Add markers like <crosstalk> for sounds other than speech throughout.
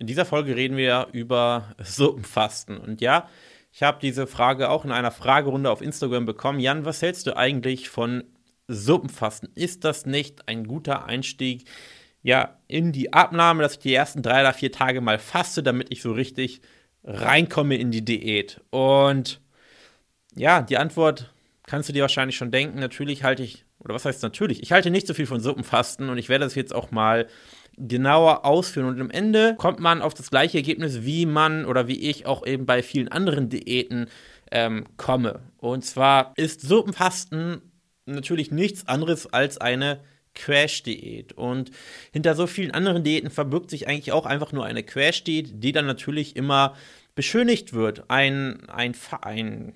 In dieser Folge reden wir über <laughs> Suppenfasten. Und ja, ich habe diese Frage auch in einer Fragerunde auf Instagram bekommen. Jan, was hältst du eigentlich von Suppenfasten? Ist das nicht ein guter Einstieg ja, in die Abnahme, dass ich die ersten drei oder vier Tage mal faste, damit ich so richtig reinkomme in die Diät? Und ja, die Antwort kannst du dir wahrscheinlich schon denken. Natürlich halte ich, oder was heißt natürlich? Ich halte nicht so viel von Suppenfasten und ich werde das jetzt auch mal genauer ausführen. Und am Ende kommt man auf das gleiche Ergebnis, wie man oder wie ich auch eben bei vielen anderen Diäten ähm, komme. Und zwar ist Suppenfasten natürlich nichts anderes als eine Crash-Diät. Und hinter so vielen anderen Diäten verbirgt sich eigentlich auch einfach nur eine Crash-Diät, die dann natürlich immer beschönigt wird. Ein, ein, ein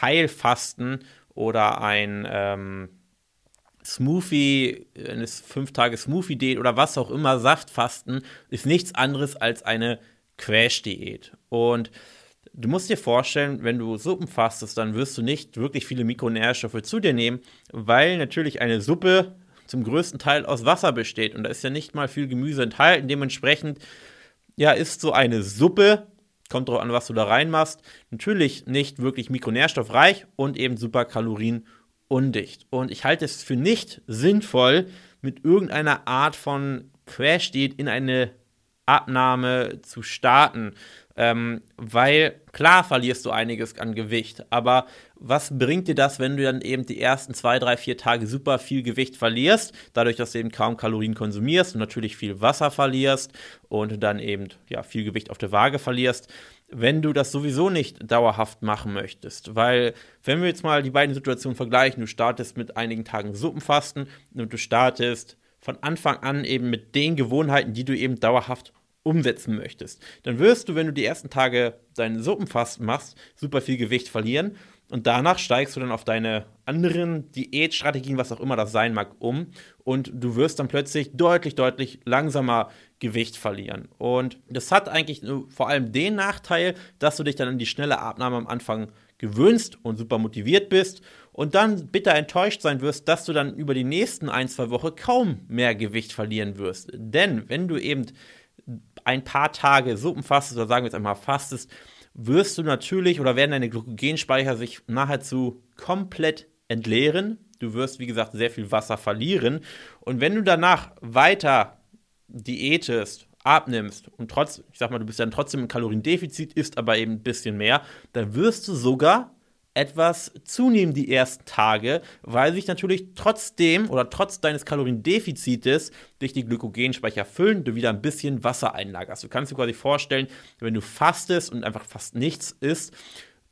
Heilfasten oder ein ähm, Smoothie, eine 5-Tage-Smoothie-Diät oder was auch immer, Saftfasten, ist nichts anderes als eine Crash-Diät. Und du musst dir vorstellen, wenn du Suppen fastest, dann wirst du nicht wirklich viele Mikronährstoffe zu dir nehmen, weil natürlich eine Suppe zum größten Teil aus Wasser besteht und da ist ja nicht mal viel Gemüse enthalten. Dementsprechend, ja, ist so eine Suppe, kommt drauf an, was du da reinmachst, natürlich nicht wirklich mikronährstoffreich und eben super Kalorien undicht. Und ich halte es für nicht sinnvoll, mit irgendeiner Art von Crash-Diät in eine Abnahme zu starten. Ähm, weil klar verlierst du einiges an Gewicht, aber was bringt dir das, wenn du dann eben die ersten zwei, drei, vier Tage super viel Gewicht verlierst, dadurch, dass du eben kaum Kalorien konsumierst und natürlich viel Wasser verlierst und dann eben ja, viel Gewicht auf der Waage verlierst, wenn du das sowieso nicht dauerhaft machen möchtest. Weil, wenn wir jetzt mal die beiden Situationen vergleichen, du startest mit einigen Tagen Suppenfasten und du startest von Anfang an eben mit den Gewohnheiten, die du eben dauerhaft umsetzen möchtest, dann wirst du, wenn du die ersten Tage deinen Suppenfasten machst, super viel Gewicht verlieren und danach steigst du dann auf deine anderen Diätstrategien, was auch immer das sein mag, um und du wirst dann plötzlich deutlich, deutlich langsamer Gewicht verlieren. Und das hat eigentlich vor allem den Nachteil, dass du dich dann an die schnelle Abnahme am Anfang gewöhnst und super motiviert bist und dann bitter enttäuscht sein wirst, dass du dann über die nächsten ein, zwei Wochen kaum mehr Gewicht verlieren wirst. Denn wenn du eben ein paar Tage Suppen fastest oder sagen wir jetzt einmal fastest, wirst du natürlich oder werden deine Glykogenspeicher sich nahezu komplett entleeren. Du wirst, wie gesagt, sehr viel Wasser verlieren. Und wenn du danach weiter diätest, abnimmst und trotz, ich sag mal, du bist dann trotzdem im Kaloriendefizit, isst aber eben ein bisschen mehr, dann wirst du sogar etwas zunehmen die ersten Tage, weil sich natürlich trotzdem oder trotz deines Kaloriendefizites dich die Glykogenspeicher füllen, du wieder ein bisschen Wasser einlagerst. Du kannst dir quasi vorstellen, wenn du fastest und einfach fast nichts isst,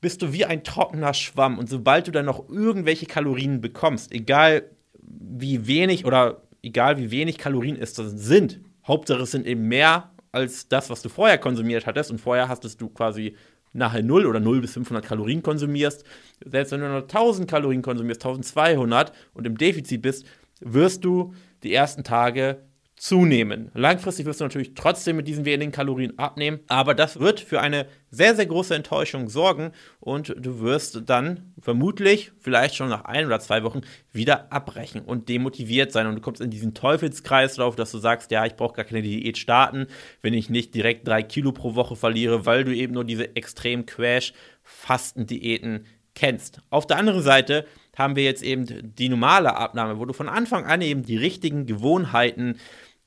bist du wie ein trockener Schwamm und sobald du dann noch irgendwelche Kalorien bekommst, egal wie wenig oder egal wie wenig Kalorien es sind, Hauptsache es sind eben mehr als das, was du vorher konsumiert hattest und vorher hattest du quasi nachher 0 oder 0 bis 500 Kalorien konsumierst, selbst wenn du nur 1000 Kalorien konsumierst, 1200 und im Defizit bist, wirst du die ersten Tage zunehmen. Langfristig wirst du natürlich trotzdem mit diesen wenigen Kalorien abnehmen, aber das wird für eine sehr, sehr große Enttäuschung sorgen und du wirst dann vermutlich vielleicht schon nach ein oder zwei Wochen wieder abbrechen und demotiviert sein und du kommst in diesen Teufelskreislauf, dass du sagst, ja, ich brauche gar keine Diät starten, wenn ich nicht direkt drei Kilo pro Woche verliere, weil du eben nur diese extrem Crash-Fasten-Diäten kennst. Auf der anderen Seite haben wir jetzt eben die normale Abnahme, wo du von Anfang an eben die richtigen Gewohnheiten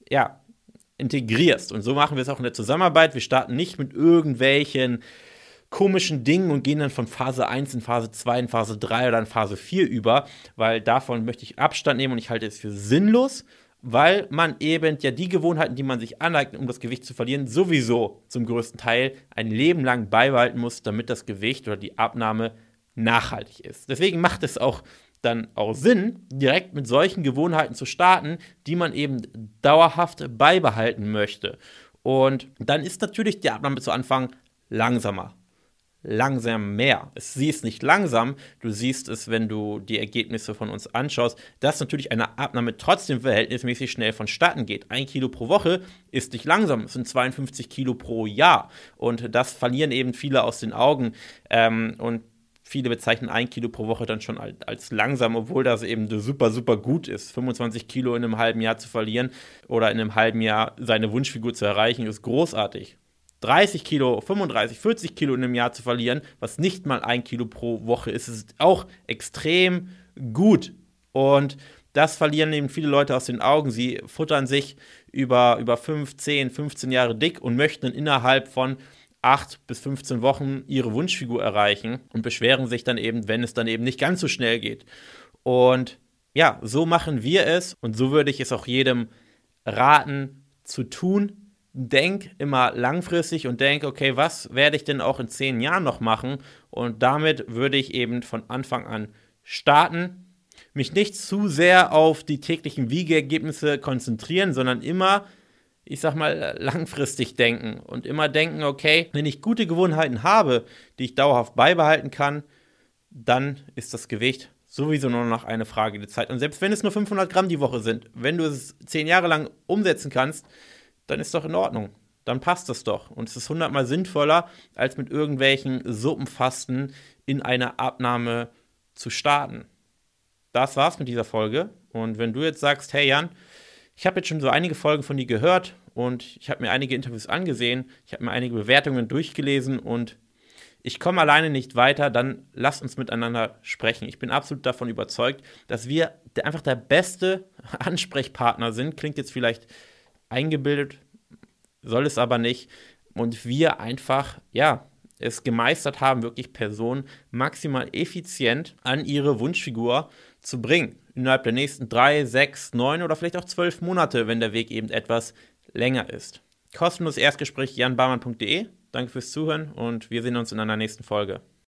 ja, integrierst. Und so machen wir es auch in der Zusammenarbeit. Wir starten nicht mit irgendwelchen komischen Dingen und gehen dann von Phase 1 in Phase 2, in Phase 3 oder in Phase 4 über, weil davon möchte ich Abstand nehmen und ich halte es für sinnlos, weil man eben ja die Gewohnheiten, die man sich aneignet, um das Gewicht zu verlieren, sowieso zum größten Teil ein Leben lang beibehalten muss, damit das Gewicht oder die Abnahme nachhaltig ist. Deswegen macht es auch dann auch Sinn, direkt mit solchen Gewohnheiten zu starten, die man eben dauerhaft beibehalten möchte. Und dann ist natürlich die Abnahme zu Anfang langsamer. Langsam mehr. Es siehst nicht langsam, du siehst es, wenn du die Ergebnisse von uns anschaust, dass natürlich eine Abnahme trotzdem verhältnismäßig schnell vonstatten geht. Ein Kilo pro Woche ist nicht langsam, es sind 52 Kilo pro Jahr. Und das verlieren eben viele aus den Augen. Ähm, und Viele bezeichnen ein Kilo pro Woche dann schon als langsam, obwohl das eben super, super gut ist. 25 Kilo in einem halben Jahr zu verlieren oder in einem halben Jahr seine Wunschfigur zu erreichen, ist großartig. 30 Kilo, 35, 40 Kilo in einem Jahr zu verlieren, was nicht mal ein Kilo pro Woche ist, ist auch extrem gut. Und das verlieren eben viele Leute aus den Augen. Sie futtern sich über, über 5, 10, 15 Jahre dick und möchten innerhalb von 8 bis 15 Wochen ihre Wunschfigur erreichen und beschweren sich dann eben, wenn es dann eben nicht ganz so schnell geht. Und ja, so machen wir es und so würde ich es auch jedem raten zu tun. Denk immer langfristig und denk, okay, was werde ich denn auch in zehn Jahren noch machen? Und damit würde ich eben von Anfang an starten mich nicht zu sehr auf die täglichen Wiegeergebnisse konzentrieren, sondern immer, ich sag mal, langfristig denken und immer denken, okay, wenn ich gute Gewohnheiten habe, die ich dauerhaft beibehalten kann, dann ist das Gewicht sowieso nur noch eine Frage der Zeit. Und selbst wenn es nur 500 Gramm die Woche sind, wenn du es zehn Jahre lang umsetzen kannst, dann ist doch in Ordnung. Dann passt das doch. Und es ist hundertmal sinnvoller, als mit irgendwelchen Suppenfasten in eine Abnahme zu starten das war's mit dieser Folge. Und wenn du jetzt sagst, hey Jan, ich habe jetzt schon so einige Folgen von dir gehört und ich habe mir einige Interviews angesehen, ich habe mir einige Bewertungen durchgelesen und ich komme alleine nicht weiter, dann lass uns miteinander sprechen. Ich bin absolut davon überzeugt, dass wir einfach der beste <laughs> Ansprechpartner sind. Klingt jetzt vielleicht eingebildet, soll es aber nicht. Und wir einfach, ja, es gemeistert haben, wirklich Personen maximal effizient an ihre Wunschfigur zu bringen. Innerhalb der nächsten drei, sechs, neun oder vielleicht auch zwölf Monate, wenn der Weg eben etwas länger ist. Kostenloses Erstgespräch janbarmann.de. Danke fürs Zuhören und wir sehen uns in einer nächsten Folge.